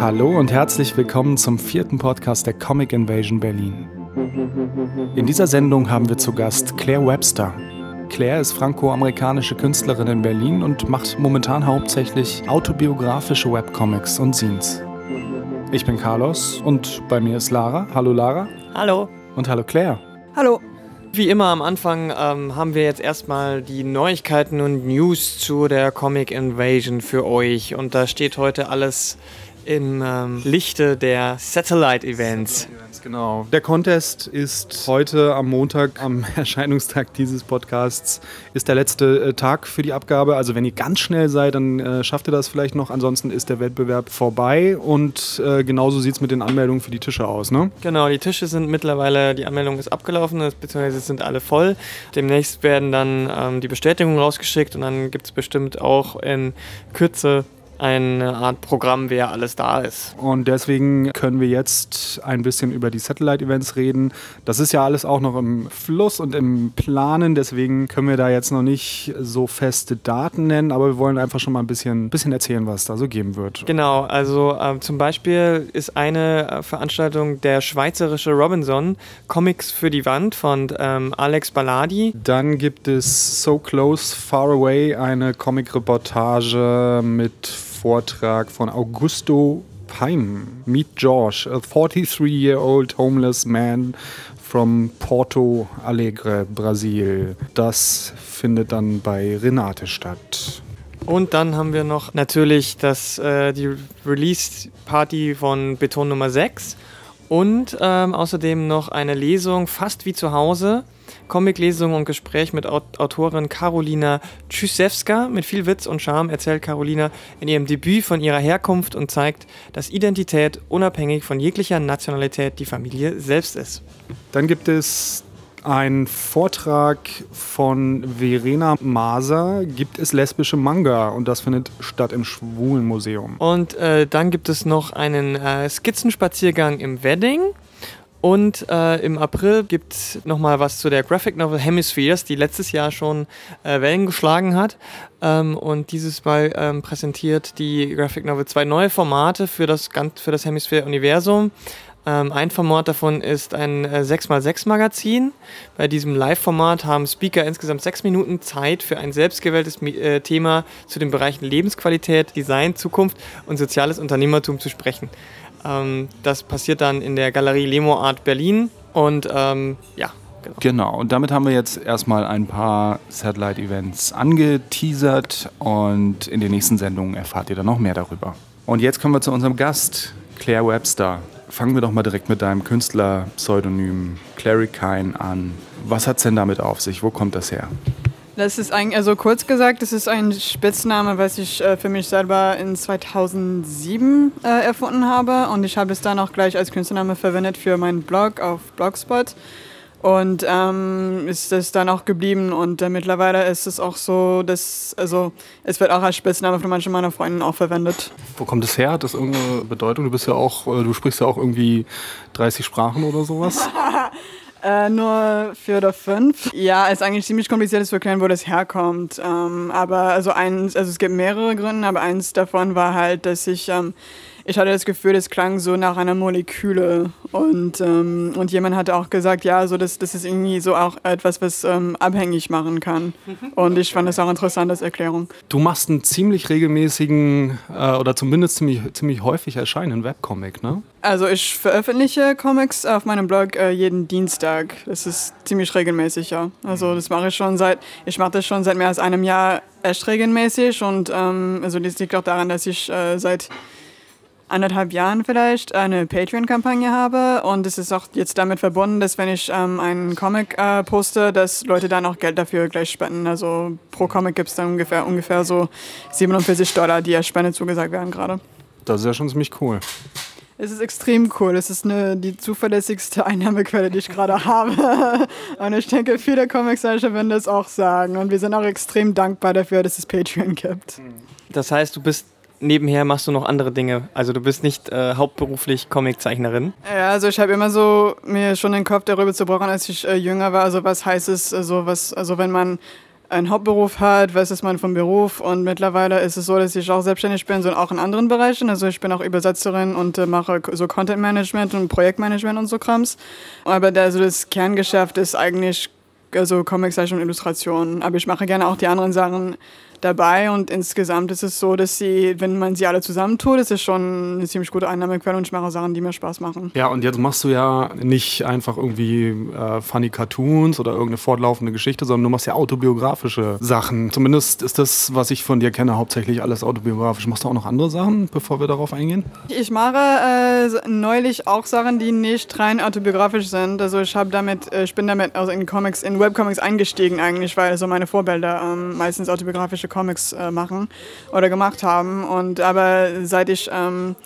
Hallo und herzlich willkommen zum vierten Podcast der Comic Invasion Berlin. In dieser Sendung haben wir zu Gast Claire Webster. Claire ist franco-amerikanische Künstlerin in Berlin und macht momentan hauptsächlich autobiografische Webcomics und Scenes. Ich bin Carlos und bei mir ist Lara. Hallo Lara. Hallo. Und hallo Claire. Hallo. Wie immer am Anfang ähm, haben wir jetzt erstmal die Neuigkeiten und News zu der Comic Invasion für euch. Und da steht heute alles im ähm, Lichte der Satellite-Events. Genau. Der Contest ist heute am Montag, am Erscheinungstag dieses Podcasts, ist der letzte äh, Tag für die Abgabe. Also wenn ihr ganz schnell seid, dann äh, schafft ihr das vielleicht noch. Ansonsten ist der Wettbewerb vorbei und äh, genauso sieht es mit den Anmeldungen für die Tische aus, ne? Genau, die Tische sind mittlerweile, die Anmeldung ist abgelaufen, beziehungsweise sind alle voll. Demnächst werden dann ähm, die Bestätigungen rausgeschickt und dann gibt es bestimmt auch in Kürze eine Art Programm, wer alles da ist. Und deswegen können wir jetzt ein bisschen über die Satellite-Events reden. Das ist ja alles auch noch im Fluss und im Planen, deswegen können wir da jetzt noch nicht so feste Daten nennen, aber wir wollen einfach schon mal ein bisschen, bisschen erzählen, was da so geben wird. Genau, also äh, zum Beispiel ist eine äh, Veranstaltung der schweizerische Robinson, Comics für die Wand von ähm, Alex Balladi. Dann gibt es So Close, Far Away, eine Comic-Reportage mit Vortrag von Augusto Paim. Meet George, a 43-year-old homeless man from Porto Alegre, Brasil. Das findet dann bei Renate statt. Und dann haben wir noch natürlich das, äh, die Release-Party von Beton Nummer 6 und ähm, außerdem noch eine Lesung fast wie zu Hause Comiclesung und Gespräch mit Autorin Karolina Tschüssewska. Mit viel Witz und Charme erzählt Karolina in ihrem Debüt von ihrer Herkunft und zeigt, dass Identität unabhängig von jeglicher Nationalität die Familie selbst ist. Dann gibt es einen Vortrag von Verena Maser. Gibt es lesbische Manga? Und das findet statt im Schwulenmuseum. Und äh, dann gibt es noch einen äh, Skizzenspaziergang im Wedding. Und äh, im April gibt es nochmal was zu der Graphic Novel Hemispheres, die letztes Jahr schon äh, Wellen geschlagen hat. Ähm, und dieses Mal ähm, präsentiert die Graphic Novel zwei neue Formate für das, für das Hemisphere-Universum. Ähm, ein Format davon ist ein äh, 6x6 Magazin. Bei diesem Live-Format haben Speaker insgesamt sechs Minuten Zeit für ein selbstgewähltes äh, Thema zu den Bereichen Lebensqualität, Design, Zukunft und soziales Unternehmertum zu sprechen. Ähm, das passiert dann in der Galerie Lemo Art Berlin und ähm, ja. Genau. genau, und damit haben wir jetzt erstmal ein paar Satellite-Events angeteasert und in den nächsten Sendungen erfahrt ihr dann noch mehr darüber. Und jetzt kommen wir zu unserem Gast, Claire Webster. Fangen wir doch mal direkt mit deinem Künstlerpseudonym Clary Kine an. Was hat es denn damit auf sich? Wo kommt das her? Das ist ein, also kurz gesagt, das ist ein Spitzname, was ich äh, für mich selber in 2007 äh, erfunden habe und ich habe es dann auch gleich als Künstlername verwendet für meinen Blog auf Blogspot und ähm, ist das dann auch geblieben und äh, mittlerweile ist es auch so, dass also es wird auch als Spitzname von manchen meiner Freunden auch verwendet. Wo kommt es her? Hat das irgendeine Bedeutung? Du bist ja auch, äh, du sprichst ja auch irgendwie 30 Sprachen oder sowas. Äh, nur vier oder fünf. Ja, ist eigentlich ziemlich kompliziert zu erklären, wo das herkommt. Ähm, aber also eins, also es gibt mehrere Gründe, aber eins davon war halt, dass ich ähm, ich hatte das Gefühl, das klang so nach einer Moleküle. Und, ähm, und jemand hatte auch gesagt, ja, so das, das ist irgendwie so auch etwas, was ähm, abhängig machen kann. Mhm. Und ich fand das auch interessant als Erklärung. Du machst einen ziemlich regelmäßigen äh, oder zumindest ziemlich, ziemlich häufig erscheinenden Webcomic, ne? Also ich veröffentliche Comics auf meinem Blog äh, jeden Dienstag. Das ist ziemlich regelmäßig, ja. Also das mache ich schon seit, ich mache das schon seit mehr als einem Jahr echt regelmäßig und ähm, also das liegt auch daran, dass ich äh, seit anderthalb Jahren vielleicht eine Patreon-Kampagne habe und es ist auch jetzt damit verbunden, dass wenn ich ähm, einen Comic äh, poste, dass Leute dann auch Geld dafür gleich spenden. Also pro Comic gibt es dann ungefähr, ungefähr so 47 Dollar, die als Spende zugesagt werden gerade. Das ist ja schon ziemlich cool. Es ist extrem cool. Es ist eine, die zuverlässigste Einnahmequelle, die ich gerade habe. Und ich denke, viele Comic-Seiten werden das auch sagen. Und wir sind auch extrem dankbar dafür, dass es Patreon gibt. Das heißt, du bist nebenher machst du noch andere Dinge. Also du bist nicht äh, hauptberuflich Comiczeichnerin. Ja, also ich habe immer so mir schon den Kopf darüber zerbrochen, als ich äh, jünger war. Also was heißt es, also was, also wenn man einen Hauptberuf hat, was ist man vom Beruf und mittlerweile ist es so, dass ich auch selbstständig bin, so auch in anderen Bereichen. Also ich bin auch Übersetzerin und äh, mache so Content Management und Projektmanagement und so Krams. Aber der, also das Kerngeschäft ist eigentlich also Comiczeichnung und Illustration. Aber ich mache gerne auch die anderen Sachen dabei und insgesamt ist es so, dass sie, wenn man sie alle zusammentut, ist es schon eine ziemlich gute Einnahmequelle und ich mache Sachen, die mir Spaß machen. Ja, und jetzt machst du ja nicht einfach irgendwie äh, funny Cartoons oder irgendeine fortlaufende Geschichte, sondern du machst ja autobiografische Sachen. Zumindest ist das, was ich von dir kenne, hauptsächlich alles autobiografisch. Machst du auch noch andere Sachen, bevor wir darauf eingehen? Ich mache äh, neulich auch Sachen, die nicht rein autobiografisch sind. Also ich habe damit, äh, ich bin damit also in Comics, in Webcomics eingestiegen eigentlich, weil so meine Vorbilder ähm, meistens autobiografische fantastische Comics äh, machen oder gemacht haben. Und aber seit ich ähm,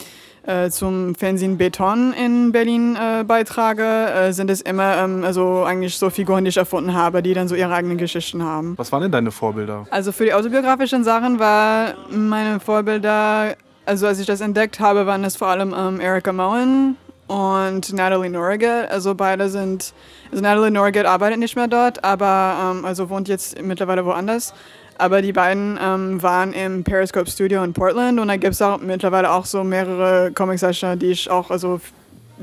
äh, zum Fernsehen Beton in Berlin äh, beitrage, äh, sind es immer ähm, also eigentlich so Figuren, die ich erfunden habe, die dann so ihre eigenen Geschichten haben. Was waren denn deine Vorbilder? Also für die autobiografischen Sachen war meine Vorbilder, also als ich das entdeckt habe, waren es vor allem ähm, Erika Moen und Natalie Norgate. Also beide sind, also Natalie Norgate arbeitet nicht mehr dort, aber ähm, also wohnt jetzt mittlerweile woanders. Aber die beiden ähm, waren im Periscope Studio in Portland und da gibt es auch mittlerweile auch so mehrere Comiczeichner, die ich auch also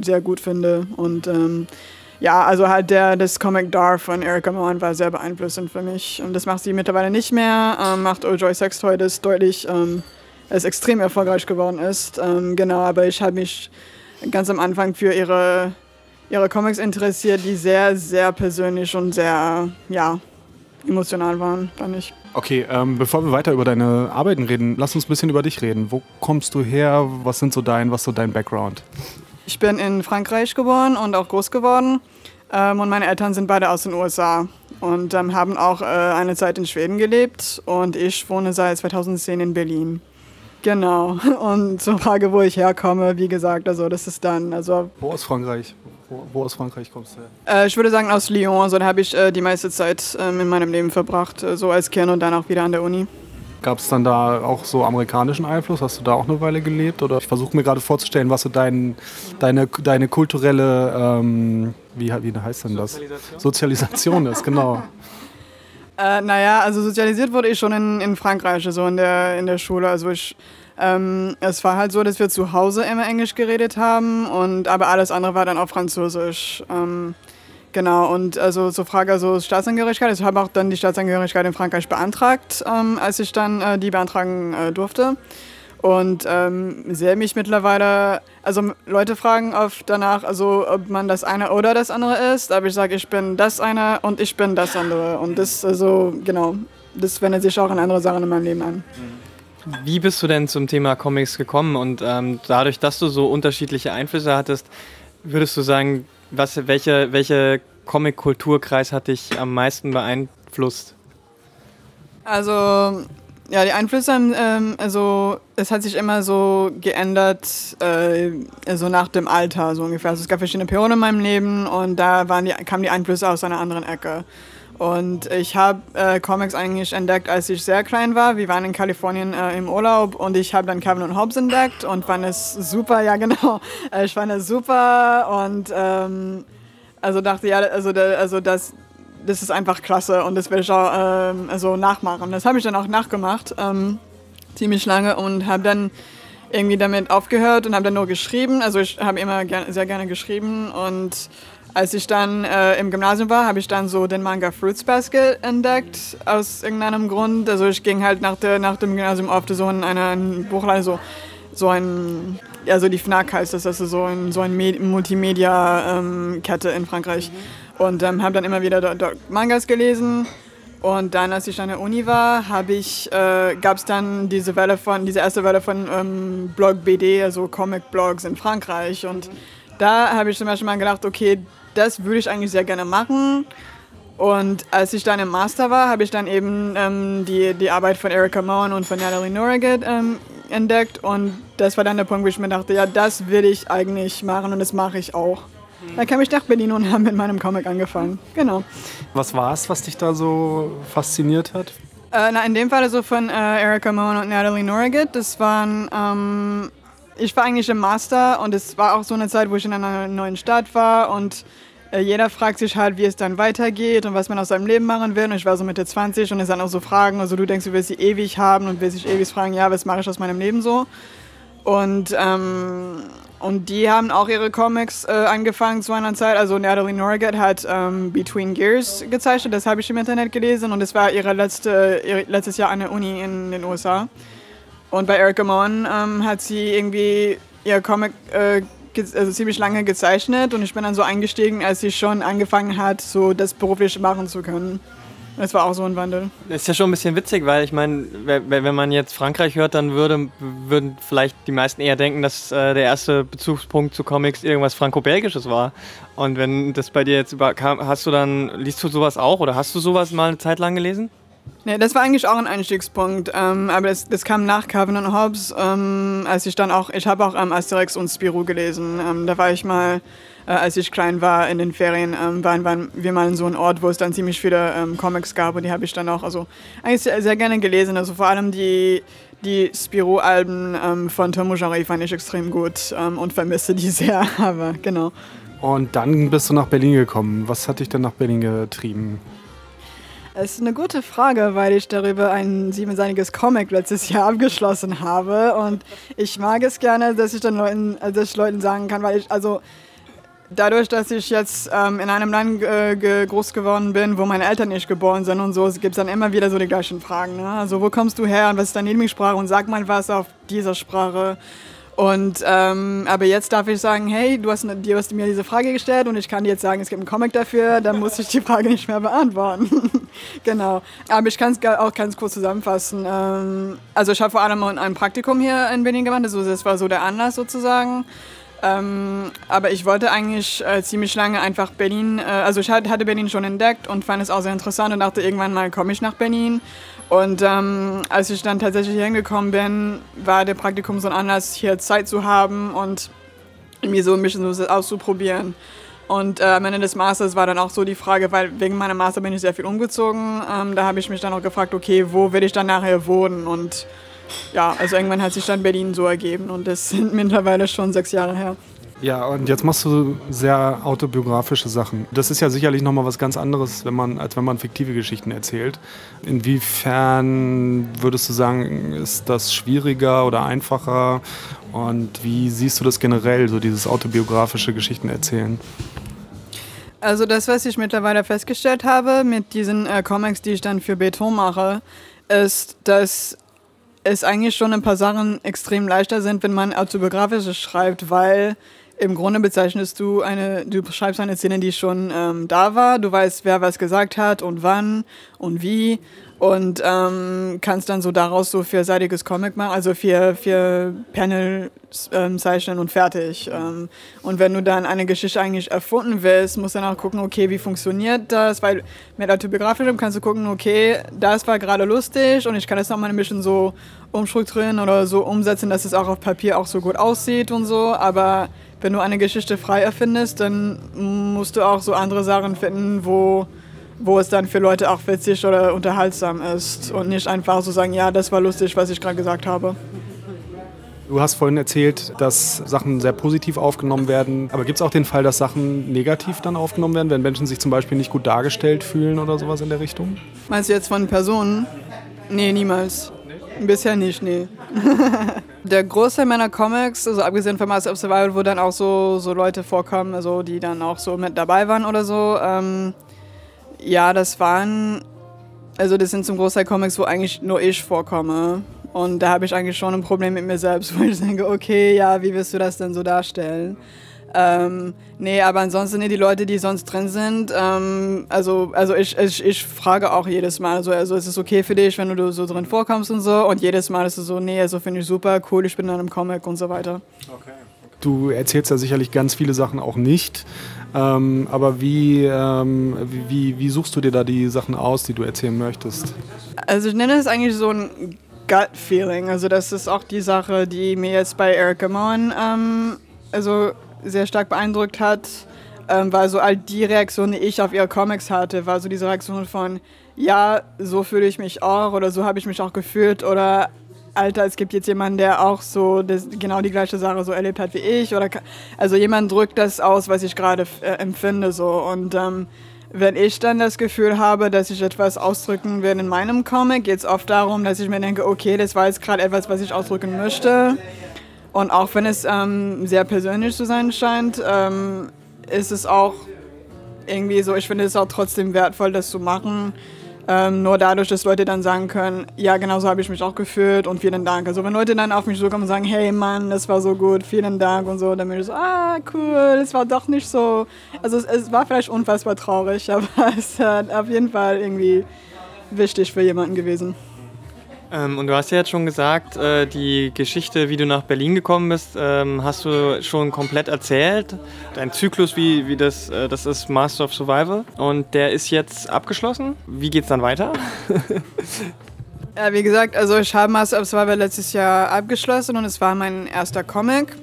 sehr gut finde. Und ähm, ja, also halt der, das Comic Dar von Erika Mohan war sehr beeinflussend für mich. Und das macht sie mittlerweile nicht mehr, ähm, macht Ojoy Sextoy das deutlich, ähm, es extrem erfolgreich geworden ist. Ähm, genau, aber ich habe mich ganz am Anfang für ihre, ihre Comics interessiert, die sehr, sehr persönlich und sehr, ja, emotional waren, fand ich. Okay, ähm, bevor wir weiter über deine Arbeiten reden, lass uns ein bisschen über dich reden. Wo kommst du her? Was sind so dein, was so dein Background? Ich bin in Frankreich geboren und auch groß geworden. Ähm, und meine Eltern sind beide aus den USA und ähm, haben auch äh, eine Zeit in Schweden gelebt. Und ich wohne seit 2010 in Berlin. Genau. Und zur Frage, wo ich herkomme, wie gesagt, also das ist dann. Also wo aus Frankreich? Wo, wo aus Frankreich kommst du her? Äh, ich würde sagen aus Lyon. Also da habe ich äh, die meiste Zeit ähm, in meinem Leben verbracht, äh, so als Kind und dann auch wieder an der Uni. Gab es dann da auch so amerikanischen Einfluss? Hast du da auch eine Weile gelebt? Oder ich versuche mir gerade vorzustellen, was so dein, deine, deine kulturelle, ähm, wie, wie heißt denn das? Sozialisation, Sozialisation ist, genau. Äh, naja, also sozialisiert wurde ich schon in, in Frankreich, so also in der, in der Schule. Also ich, ähm, es war halt so, dass wir zu Hause immer Englisch geredet haben, und, aber alles andere war dann auch Französisch. Ähm, genau, und also zur Frage also Staatsangehörigkeit. Ich habe auch dann die Staatsangehörigkeit in Frankreich beantragt, ähm, als ich dann äh, die beantragen äh, durfte. Und ähm, sehe mich mittlerweile, also Leute fragen oft danach, also ob man das eine oder das andere ist, aber ich sage, ich bin das eine und ich bin das andere. Und das, also genau, das wendet sich auch an andere Sachen in meinem Leben an. Wie bist du denn zum Thema Comics gekommen? Und ähm, dadurch, dass du so unterschiedliche Einflüsse hattest, würdest du sagen, was, welche, welche Comic-Kulturkreis hat dich am meisten beeinflusst? Also ja, die Einflüsse, ähm, also es hat sich immer so geändert, äh, also nach dem Alter so ungefähr. Also es gab verschiedene Perioden in meinem Leben und da waren die, kamen die Einflüsse aus einer anderen Ecke. Und ich habe äh, Comics eigentlich entdeckt, als ich sehr klein war. Wir waren in Kalifornien äh, im Urlaub und ich habe dann Kevin und Hobbes entdeckt und fand es super, ja genau, äh, ich fand es super und ähm, also dachte, ja, also, also das, das ist einfach klasse und das will ich auch ähm, also nachmachen. Das habe ich dann auch nachgemacht, ähm, ziemlich lange und habe dann irgendwie damit aufgehört und habe dann nur geschrieben. Also ich habe immer ger sehr gerne geschrieben und als ich dann äh, im Gymnasium war, habe ich dann so den Manga Fruits Basket entdeckt, aus irgendeinem Grund. Also ich ging halt nach, der, nach dem Gymnasium oft so in eine Buchladen, so, so ein, ja so die FNAC heißt das, also so ein, so ein Multimedia-Kette ähm, in Frankreich. Mhm. Und ähm, habe dann immer wieder dort, dort, Mangas gelesen. Und dann, als ich an der Uni war, ich, äh, gab es dann diese Welle von, diese erste Welle von ähm, Blog BD, also Comic-Blogs in Frankreich. Und da habe ich zum Beispiel mal gedacht, okay, das würde ich eigentlich sehr gerne machen. Und als ich dann im Master war, habe ich dann eben ähm, die, die Arbeit von Erika Moen und von Natalie Norrigat ähm, entdeckt. Und das war dann der Punkt, wo ich mir dachte, ja, das will ich eigentlich machen und das mache ich auch. Da kam ich nach Berlin und habe mit meinem Comic angefangen. Genau. Was war es, was dich da so fasziniert hat? Äh, na, in dem Fall so von äh, Erika Moen und Natalie Norgett. Das waren, ähm, ich war eigentlich im Master und es war auch so eine Zeit, wo ich in einer neuen Stadt war und äh, jeder fragt sich halt, wie es dann weitergeht und was man aus seinem Leben machen will. Und ich war so Mitte 20 und es sind auch so Fragen, also du denkst, du willst sie ewig haben und willst dich ewig fragen, ja, was mache ich aus meinem Leben so? Und, ähm, und die haben auch ihre Comics äh, angefangen zu einer Zeit. Also Natalie Norgett hat ähm, Between Gears gezeichnet, das habe ich im Internet gelesen und das war ihre letzte, ihr letztes Jahr an der Uni in den USA. Und bei Erica Moen ähm, hat sie irgendwie ihr Comic äh, also ziemlich lange gezeichnet und ich bin dann so eingestiegen, als sie schon angefangen hat, so das beruflich machen zu können. Das war auch so ein Wandel. Das ist ja schon ein bisschen witzig, weil ich meine, wenn man jetzt Frankreich hört, dann würde, würden vielleicht die meisten eher denken, dass äh, der erste Bezugspunkt zu Comics irgendwas Franco-Belgisches war. Und wenn das bei dir jetzt überkam, hast du dann, liest du sowas auch oder hast du sowas mal eine Zeit lang gelesen? Nee, das war eigentlich auch ein Einstiegspunkt, ähm, aber das, das, kam nach Calvin und Hobbes, ähm, als ich dann auch, ich habe auch ähm, Asterix und Spirou gelesen. Ähm, da war ich mal äh, als ich klein war in den Ferien, ähm, waren, waren, wir mal in so einem Ort, wo es dann ziemlich viele ähm, Comics gab und die habe ich dann auch also eigentlich sehr, sehr, gerne gelesen. Also vor allem die, die Spirou-Alben ähm, von Tom Jarry fand ich extrem gut ähm, und vermisse die sehr, aber genau. Und dann bist du nach Berlin gekommen. Was hat dich denn nach Berlin getrieben? Es ist eine gute Frage, weil ich darüber ein siebenseitiges Comic letztes Jahr abgeschlossen habe. Und ich mag es gerne, dass ich dann Leuten, dass ich Leuten sagen kann, weil ich, also dadurch, dass ich jetzt ähm, in einem Land äh, groß geworden bin, wo meine Eltern nicht geboren sind und so, gibt es dann immer wieder so die gleichen Fragen. Ne? Also wo kommst du her und was ist deine Lieblingssprache und sag mal was auf dieser Sprache. Und ähm, aber jetzt darf ich sagen, hey, du hast, du hast mir diese Frage gestellt und ich kann dir jetzt sagen, es gibt einen Comic dafür, dann muss ich die Frage nicht mehr beantworten. genau. Aber ich kann es auch ganz kurz zusammenfassen. Ähm, also ich habe vor allem ein Praktikum hier in Berlin gemacht, also das war so der Anlass sozusagen. Ähm, aber ich wollte eigentlich äh, ziemlich lange einfach Berlin, äh, also ich hatte Berlin schon entdeckt und fand es auch sehr interessant und dachte, irgendwann mal komme ich nach Berlin. Und ähm, als ich dann tatsächlich hier hingekommen bin, war der Praktikum so ein Anlass, hier Zeit zu haben und mir so ein bisschen so auszuprobieren. Und äh, am Ende des Masters war dann auch so die Frage, weil wegen meiner Master bin ich sehr viel umgezogen. Ähm, da habe ich mich dann auch gefragt, okay, wo will ich dann nachher wohnen? Und ja, also irgendwann hat sich dann Berlin so ergeben und das sind mittlerweile schon sechs Jahre her. Ja, und jetzt machst du sehr autobiografische Sachen. Das ist ja sicherlich nochmal was ganz anderes, wenn man, als wenn man fiktive Geschichten erzählt. Inwiefern würdest du sagen, ist das schwieriger oder einfacher? Und wie siehst du das generell, so dieses autobiografische Geschichten erzählen? Also das, was ich mittlerweile festgestellt habe mit diesen äh, Comics, die ich dann für Beton mache, ist, dass es eigentlich schon ein paar Sachen extrem leichter sind, wenn man autobiografisches schreibt, weil im Grunde bezeichnest du eine, du beschreibst eine Szene, die schon ähm, da war. Du weißt, wer was gesagt hat und wann und wie und ähm, kannst dann so daraus so vierseitiges Comic machen, also vier, vier Panel ähm, zeichnen und fertig. Ähm, und wenn du dann eine Geschichte eigentlich erfunden willst, musst du dann auch gucken, okay, wie funktioniert das? Weil mit autobiografischem kannst du gucken, okay, das war gerade lustig und ich kann das nochmal ein bisschen so umstrukturieren oder so umsetzen, dass es auch auf Papier auch so gut aussieht und so. Aber wenn du eine Geschichte frei erfindest, dann musst du auch so andere Sachen finden, wo wo es dann für Leute auch witzig oder unterhaltsam ist und nicht einfach so sagen, ja, das war lustig, was ich gerade gesagt habe. Du hast vorhin erzählt, dass Sachen sehr positiv aufgenommen werden. Aber gibt es auch den Fall, dass Sachen negativ dann aufgenommen werden, wenn Menschen sich zum Beispiel nicht gut dargestellt fühlen oder sowas in der Richtung? Meinst du jetzt von Personen? Nee, niemals. Bisher nicht, nee. der Großteil meiner Comics, also abgesehen von Master of Survival, wo dann auch so, so Leute vorkommen, also die dann auch so mit dabei waren oder so, ähm, ja, das waren, also das sind zum Großteil Comics, wo eigentlich nur ich vorkomme. Und da habe ich eigentlich schon ein Problem mit mir selbst, wo ich denke, okay, ja, wie wirst du das denn so darstellen? Ähm, nee, aber ansonsten, nee, die Leute, die sonst drin sind, ähm, also, also ich, ich, ich frage auch jedes Mal, so, also ist es okay für dich, wenn du so drin vorkommst und so? Und jedes Mal ist es so, nee, also finde ich super, cool, ich bin in einem Comic und so weiter. Okay. Du erzählst ja sicherlich ganz viele Sachen auch nicht. Ähm, aber wie, ähm, wie, wie suchst du dir da die Sachen aus, die du erzählen möchtest? Also ich nenne es eigentlich so ein Gut-Feeling. Also das ist auch die Sache, die mir jetzt bei Erica Moen ähm, also sehr stark beeindruckt hat. ähm, war so all die Reaktion, die ich auf ihre Comics hatte, war so diese Reaktion von, ja, so fühle ich mich auch oder so habe ich mich auch gefühlt oder Alter, es gibt jetzt jemanden, der auch so das, genau die gleiche Sache so erlebt hat wie ich oder also jemand drückt das aus, was ich gerade äh, empfinde so und ähm, wenn ich dann das Gefühl habe, dass ich etwas ausdrücken will in meinem Comic, geht es oft darum, dass ich mir denke, okay, das war jetzt gerade etwas, was ich ausdrücken möchte. Und auch wenn es ähm, sehr persönlich zu sein scheint, ähm, ist es auch irgendwie so, ich finde es auch trotzdem wertvoll, das zu machen. Ähm, nur dadurch, dass Leute dann sagen können, ja, genau so habe ich mich auch gefühlt und vielen Dank. Also wenn Leute dann auf mich zukommen und sagen, hey Mann, das war so gut, vielen Dank und so, dann bin ich so, ah, cool, das war doch nicht so. Also es, es war vielleicht unfassbar traurig, aber es ist auf jeden Fall irgendwie wichtig für jemanden gewesen. Ähm, und du hast ja jetzt schon gesagt, äh, die Geschichte, wie du nach Berlin gekommen bist, ähm, hast du schon komplett erzählt. Dein Zyklus, wie, wie das, äh, das ist Master of Survival. Und der ist jetzt abgeschlossen. Wie geht's dann weiter? ja, wie gesagt, also ich habe Master of Survival letztes Jahr abgeschlossen und es war mein erster Comic.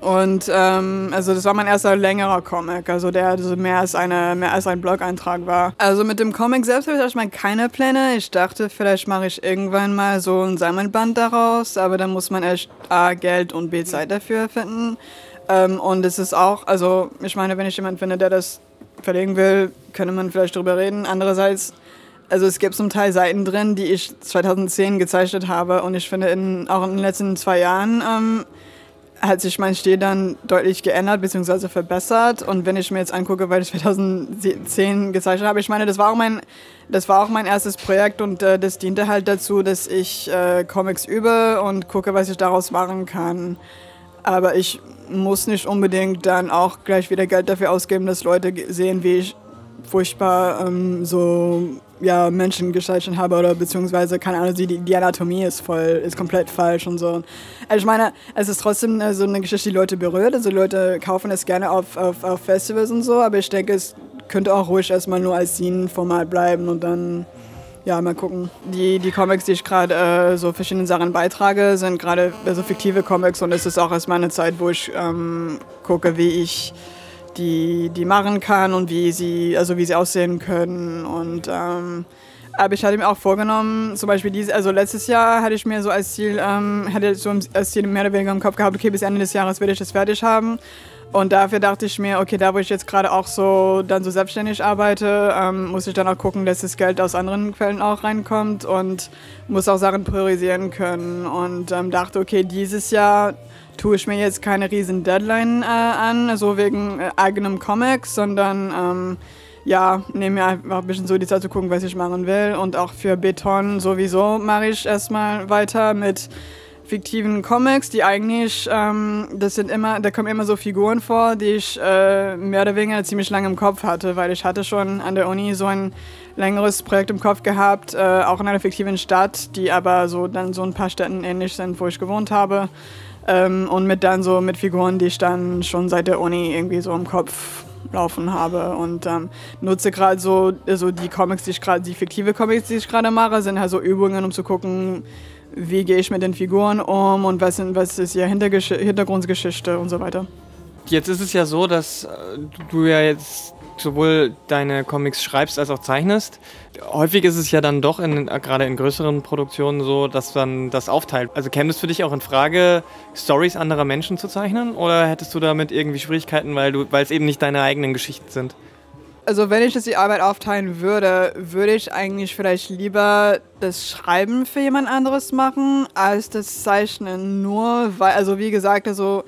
Und ähm, also das war mein erster längerer Comic, also der also mehr, als eine, mehr als ein Blog-Eintrag war. Also mit dem Comic selbst habe ich erstmal keine Pläne. Ich dachte, vielleicht mache ich irgendwann mal so ein Sammelband daraus, aber dann muss man echt A, Geld und B, Zeit dafür finden. Ähm, und es ist auch, also ich meine, wenn ich jemanden finde, der das verlegen will, könnte man vielleicht drüber reden. Andererseits also es gibt zum Teil Seiten drin, die ich 2010 gezeichnet habe und ich finde in, auch in den letzten zwei Jahren ähm, hat sich mein Stil dann deutlich geändert bzw. verbessert. Und wenn ich mir jetzt angucke, weil ich 2010 gezeichnet habe, ich meine, das war auch mein, das war auch mein erstes Projekt und äh, das diente halt dazu, dass ich äh, Comics übe und gucke, was ich daraus machen kann. Aber ich muss nicht unbedingt dann auch gleich wieder Geld dafür ausgeben, dass Leute sehen, wie ich furchtbar ähm, so ja, Menschen gezeichnet habe oder beziehungsweise, keine Ahnung, die, die Anatomie ist voll, ist komplett falsch und so. Also ich meine, es ist trotzdem äh, so eine Geschichte, die Leute berührt. Also Leute kaufen es gerne auf, auf, auf Festivals und so, aber ich denke, es könnte auch ruhig erstmal nur als Scene-Format bleiben und dann ja, mal gucken. Die, die Comics, die ich gerade äh, so verschiedenen Sachen beitrage, sind gerade so also fiktive Comics und es ist auch erstmal eine Zeit, wo ich ähm, gucke, wie ich die, die machen kann und wie sie, also wie sie aussehen können. Und ähm, aber ich hatte mir auch vorgenommen, zum Beispiel diese, also letztes Jahr hatte ich mir so als Ziel, ähm, hatte so als Ziel mehr oder weniger im Kopf gehabt, okay, bis Ende des Jahres werde ich das fertig haben. Und dafür dachte ich mir, okay, da wo ich jetzt gerade auch so dann so selbstständig arbeite, ähm, muss ich dann auch gucken, dass das Geld aus anderen Quellen auch reinkommt und muss auch Sachen priorisieren können. Und ähm, dachte, okay, dieses Jahr tue ich mir jetzt keine riesen Deadline äh, an, so wegen äh, eigenem Comic, sondern ähm, ja, nehme mir einfach ein bisschen so die Zeit zu gucken, was ich machen will. Und auch für Beton sowieso mache ich erstmal weiter mit fiktiven Comics, die eigentlich, ähm, das sind immer, da kommen immer so Figuren vor, die ich äh, mehr oder weniger ziemlich lange im Kopf hatte, weil ich hatte schon an der Uni so ein längeres Projekt im Kopf gehabt, äh, auch in einer fiktiven Stadt, die aber so dann so ein paar Städten ähnlich sind, wo ich gewohnt habe. Ähm, und mit dann so mit Figuren, die ich dann schon seit der Uni irgendwie so im Kopf laufen habe und ähm, nutze gerade so also die Comics, die ich gerade, die fiktive Comics, die ich gerade mache, sind halt so Übungen, um zu gucken, wie gehe ich mit den Figuren um und was, sind, was ist ihr Hintergrundgeschichte und so weiter. Jetzt ist es ja so, dass äh, du ja jetzt sowohl deine Comics schreibst als auch zeichnest. Häufig ist es ja dann doch in, gerade in größeren Produktionen so, dass man das aufteilt. Also käme es für dich auch in Frage, Stories anderer Menschen zu zeichnen? Oder hättest du damit irgendwie Schwierigkeiten, weil, du, weil es eben nicht deine eigenen Geschichten sind? Also wenn ich jetzt die Arbeit aufteilen würde, würde ich eigentlich vielleicht lieber das Schreiben für jemand anderes machen, als das Zeichnen. Nur weil, also wie gesagt, also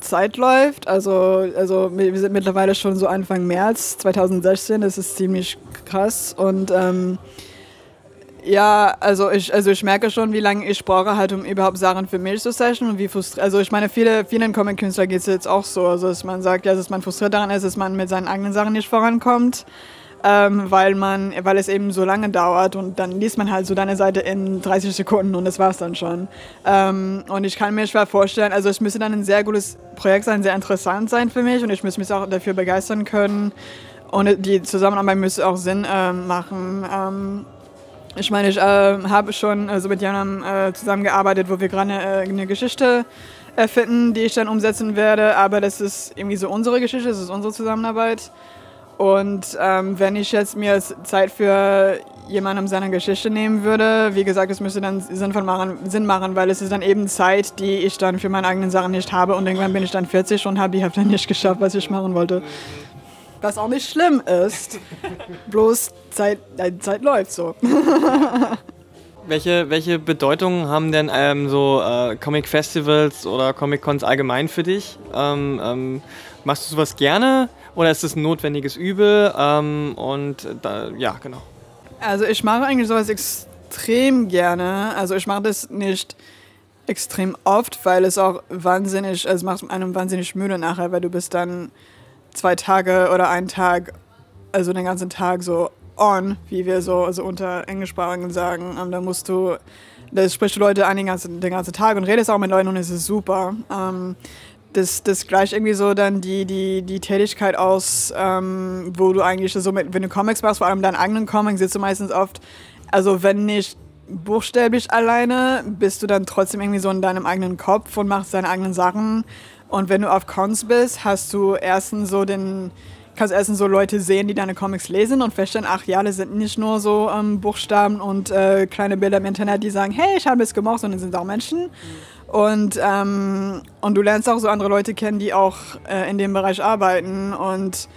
Zeit läuft. Also, also wir sind mittlerweile schon so Anfang März 2016, das ist ziemlich krass. Und ähm, ja, also ich, also ich merke schon, wie lange ich brauche, halt, um überhaupt Sachen für mich zu zeichnen und wie frustriert. Also ich meine, viele, vielen Comic-Künstlern geht es jetzt auch so. Also dass man sagt, ja, dass man frustriert daran ist, dass man mit seinen eigenen Sachen nicht vorankommt ähm, weil, man, weil es eben so lange dauert und dann liest man halt so deine Seite in 30 Sekunden und das war es dann schon. Ähm, und ich kann mir schwer vorstellen, also es müsste dann ein sehr gutes Projekt sein, sehr interessant sein für mich und ich müsste mich auch dafür begeistern können und die Zusammenarbeit müsste auch Sinn äh, machen. Ähm, ich meine, ich äh, habe schon also mit Janam äh, zusammengearbeitet, wo wir gerade äh, eine Geschichte erfinden, die ich dann umsetzen werde. Aber das ist irgendwie so unsere Geschichte, das ist unsere Zusammenarbeit. Und ähm, wenn ich jetzt mir Zeit für jemandem seine Geschichte nehmen würde, wie gesagt, es müsste dann Sinn, machen, Sinn machen, weil es ist dann eben Zeit, die ich dann für meine eigenen Sachen nicht habe und irgendwann bin ich dann 40 und habe die Hälfte nicht geschafft, was ich machen wollte. Was auch nicht schlimm ist, bloß Zeit, äh, Zeit läuft so. welche, welche Bedeutung haben denn ähm, so äh, Comic-Festivals oder Comic-Cons allgemein für dich? Ähm, ähm, machst du sowas gerne oder ist es ein notwendiges Übel? Ähm, und da, ja, genau. Also ich mache eigentlich sowas extrem gerne. Also ich mache das nicht extrem oft, weil es auch wahnsinnig, also es macht einem wahnsinnig müde nachher, weil du bist dann zwei Tage oder einen Tag, also den ganzen Tag so on, wie wir so also unter Englischsprachigen sagen. Und da musst du, da sprichst du Leute an den ganzen, den ganzen Tag und redest auch mit Leuten und es ist super. Ähm, das, das gleicht irgendwie so dann die, die, die Tätigkeit aus, ähm, wo du eigentlich so mit, wenn du Comics machst, vor allem deinen eigenen Comics, sitzt du meistens oft, also wenn nicht buchstäblich alleine, bist du dann trotzdem irgendwie so in deinem eigenen Kopf und machst deine eigenen Sachen. Und wenn du auf Cons bist, hast du erstens so den, kannst erstens so Leute sehen, die deine Comics lesen und feststellen, ach ja, das sind nicht nur so ähm, Buchstaben und äh, kleine Bilder im Internet, die sagen, hey, ich habe es gemacht, sondern sind auch Menschen. Mhm. Und, ähm, und du lernst auch so andere Leute kennen, die auch äh, in dem Bereich arbeiten. Und,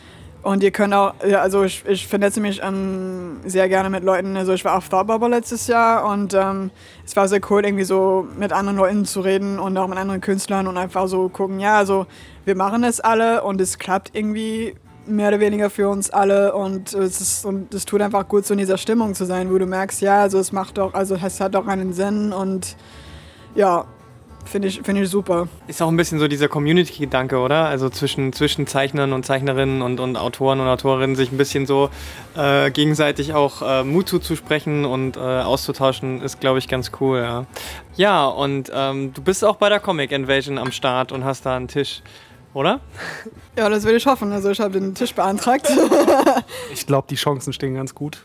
und ihr könnt auch, ja, also ich, ich vernetze mich ähm, sehr gerne mit Leuten. Also ich war auf Thought Bubble letztes Jahr und ähm, es war sehr cool, irgendwie so mit anderen Leuten zu reden und auch mit anderen Künstlern und einfach so gucken, ja, also wir machen es alle und es klappt irgendwie mehr oder weniger für uns alle und es ist und es tut einfach gut so in dieser Stimmung zu sein, wo du merkst, ja, also es macht doch, also es hat doch einen Sinn und ja, Finde ich, find ich super. Ist auch ein bisschen so dieser Community-Gedanke, oder? Also zwischen, zwischen Zeichnern und Zeichnerinnen und, und Autoren und Autorinnen sich ein bisschen so äh, gegenseitig auch äh, Mut zuzusprechen und äh, auszutauschen, ist, glaube ich, ganz cool. Ja, ja und ähm, du bist auch bei der Comic Invasion am Start und hast da einen Tisch oder? Ja, das will ich hoffen. Also ich habe den Tisch beantragt. ich glaube, die Chancen stehen ganz gut.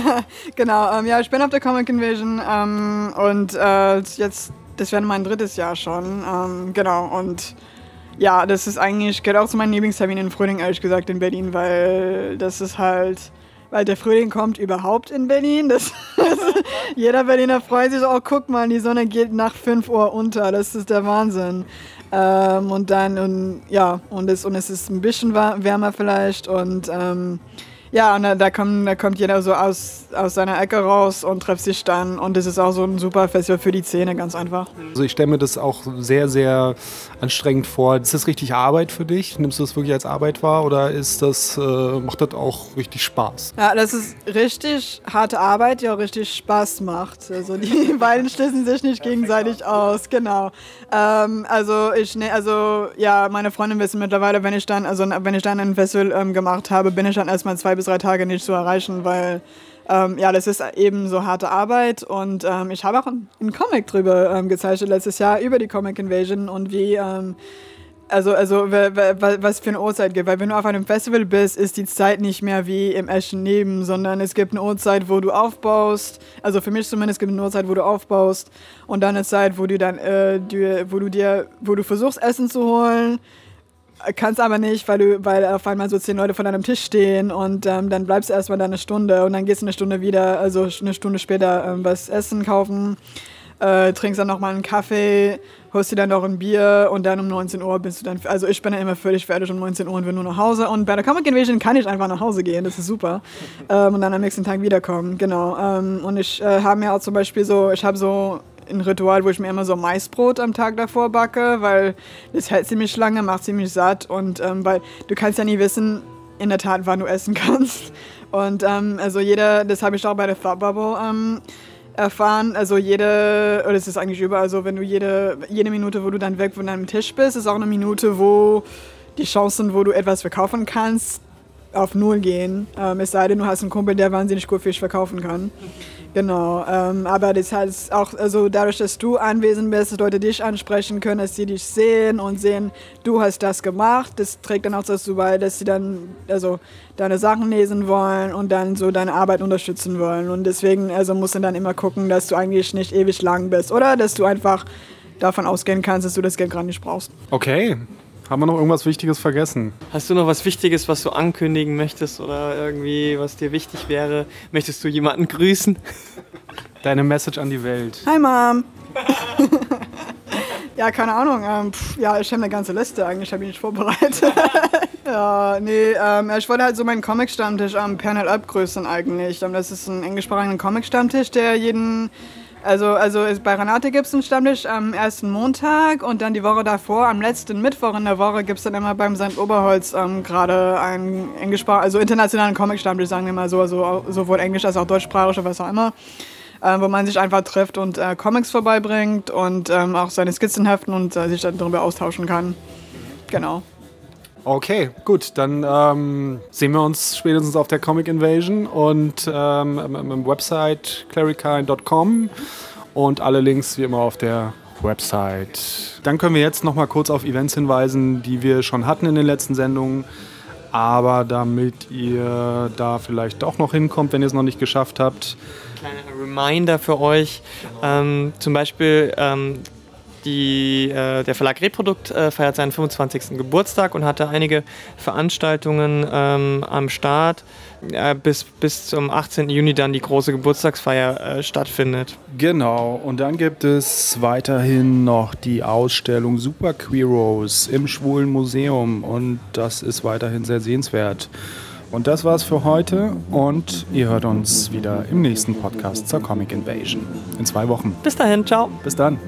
genau, ähm, ja, ich bin auf der Comic Invasion ähm, und äh, jetzt das wäre mein drittes Jahr schon. Ähm, genau, und ja, das ist eigentlich, gehört auch zu meinen Lieblingsterminen in Frühling, ehrlich gesagt, in Berlin, weil das ist halt, weil der Frühling kommt überhaupt in Berlin. Das, das, jeder Berliner freut sich so, oh, guck mal, die Sonne geht nach 5 Uhr unter, das ist der Wahnsinn. Ähm, und dann, und, ja, und es, und es ist ein bisschen wärmer vielleicht und ähm, ja, und da, da, kommt, da kommt jeder so aus, aus seiner Ecke raus und trifft sich dann. Und das ist auch so ein super Festival für die Szene, ganz einfach. Also ich stelle mir das auch sehr, sehr anstrengend vor. Ist das richtig Arbeit für dich? Nimmst du das wirklich als Arbeit wahr oder ist das, äh, macht das auch richtig Spaß? Ja, das ist richtig harte Arbeit, die auch richtig Spaß macht. Also die beiden schließen sich nicht gegenseitig aus, genau. Ähm, also ich, ne, also ja, meine Freundin wissen mittlerweile, wenn ich dann, also wenn ich dann ein Festival ähm, gemacht habe, bin ich dann erstmal zwei bis bis drei Tage nicht zu erreichen, weil ähm, ja, das ist eben so harte Arbeit und ähm, ich habe auch einen Comic drüber ähm, gezeichnet letztes Jahr über die Comic Invasion und wie ähm, also, also was für eine Uhrzeit gibt. Weil wenn du auf einem Festival bist, ist die Zeit nicht mehr wie im echten Leben, sondern es gibt eine Uhrzeit, wo du aufbaust. Also für mich zumindest gibt es eine Uhrzeit, wo du aufbaust und dann eine Zeit, wo du dann, äh, du, wo du dir, wo du versuchst Essen zu holen kannst aber nicht, weil du, weil auf einmal so zehn Leute vor deinem Tisch stehen und ähm, dann bleibst du erstmal da eine Stunde und dann gehst du eine Stunde wieder, also eine Stunde später ähm, was essen kaufen, äh, trinkst dann nochmal einen Kaffee, holst dir dann noch ein Bier und dann um 19 Uhr bist du dann, also ich bin dann immer völlig fertig um 19 Uhr und will nur nach Hause und bei der Comic Invasion kann ich einfach nach Hause gehen, das ist super ähm, und dann am nächsten Tag wiederkommen, genau ähm, und ich äh, habe mir auch zum Beispiel so, ich habe so ein Ritual, wo ich mir immer so Maisbrot am Tag davor backe, weil das hält ziemlich lange, macht ziemlich satt und ähm, weil du kannst ja nie wissen, in der Tat, wann du essen kannst. Und ähm, also jeder, das habe ich auch bei der Thought Bubble ähm, erfahren, also jede, oder es ist eigentlich überall so, wenn du jede, jede Minute, wo du dann weg von deinem Tisch bist, ist auch eine Minute, wo die Chancen, wo du etwas verkaufen kannst, auf Null gehen. Ähm, es sei denn, du hast einen Kumpel, der wahnsinnig gut Fisch verkaufen kann. Genau, ähm, aber das heißt auch, also dadurch, dass du anwesend bist, dass Leute dich ansprechen können, dass sie dich sehen und sehen, du hast das gemacht, das trägt dann auch dazu bei, dass sie dann also deine Sachen lesen wollen und dann so deine Arbeit unterstützen wollen. Und deswegen also musst du dann immer gucken, dass du eigentlich nicht ewig lang bist oder dass du einfach davon ausgehen kannst, dass du das Geld gerade nicht brauchst. Okay. Haben wir noch irgendwas Wichtiges vergessen? Hast du noch was Wichtiges, was du ankündigen möchtest oder irgendwie, was dir wichtig wäre? Möchtest du jemanden grüßen? Deine Message an die Welt. Hi Mom! ja, keine Ahnung. Ähm, pff, ja, ich habe eine ganze Liste eigentlich, habe ich nicht vorbereitet. ja, nee, ähm, ich wollte halt so meinen Comic-Stammtisch am Panel abgrüßen eigentlich. Ähm, Das ist ein englischsprachiger Comic-Stammtisch, der jeden also, also ist- bei Renate gibt es einen Stammtisch am ersten Montag und dann die Woche davor, am letzten Mittwoch in der Woche, gibt es dann immer beim St. Oberholz ähm, gerade einen englischsprachigen, also internationalen Comic-Stammtisch, sagen wir mal so, also sowohl englisch als auch deutschsprachig oder was auch immer, ähm, wo man sich einfach trifft und äh, Comics vorbeibringt und ähm, auch seine Skizzen heften und äh, sich dann darüber austauschen kann. Genau. Okay, gut, dann ähm, sehen wir uns spätestens auf der Comic Invasion und ähm, im, Website clarikine.com und alle Links wie immer auf der Website. Dann können wir jetzt noch mal kurz auf Events hinweisen, die wir schon hatten in den letzten Sendungen. Aber damit ihr da vielleicht doch noch hinkommt, wenn ihr es noch nicht geschafft habt, Kleiner Reminder für euch. Ähm, zum Beispiel ähm, die, äh, der Verlag Reprodukt äh, feiert seinen 25. Geburtstag und hatte einige Veranstaltungen ähm, am Start, äh, bis, bis zum 18. Juni dann die große Geburtstagsfeier äh, stattfindet. Genau, und dann gibt es weiterhin noch die Ausstellung Super Queeros im Schwulen Museum und das ist weiterhin sehr sehenswert. Und das war's für heute und ihr hört uns wieder im nächsten Podcast zur Comic Invasion. In zwei Wochen. Bis dahin, ciao. Bis dann.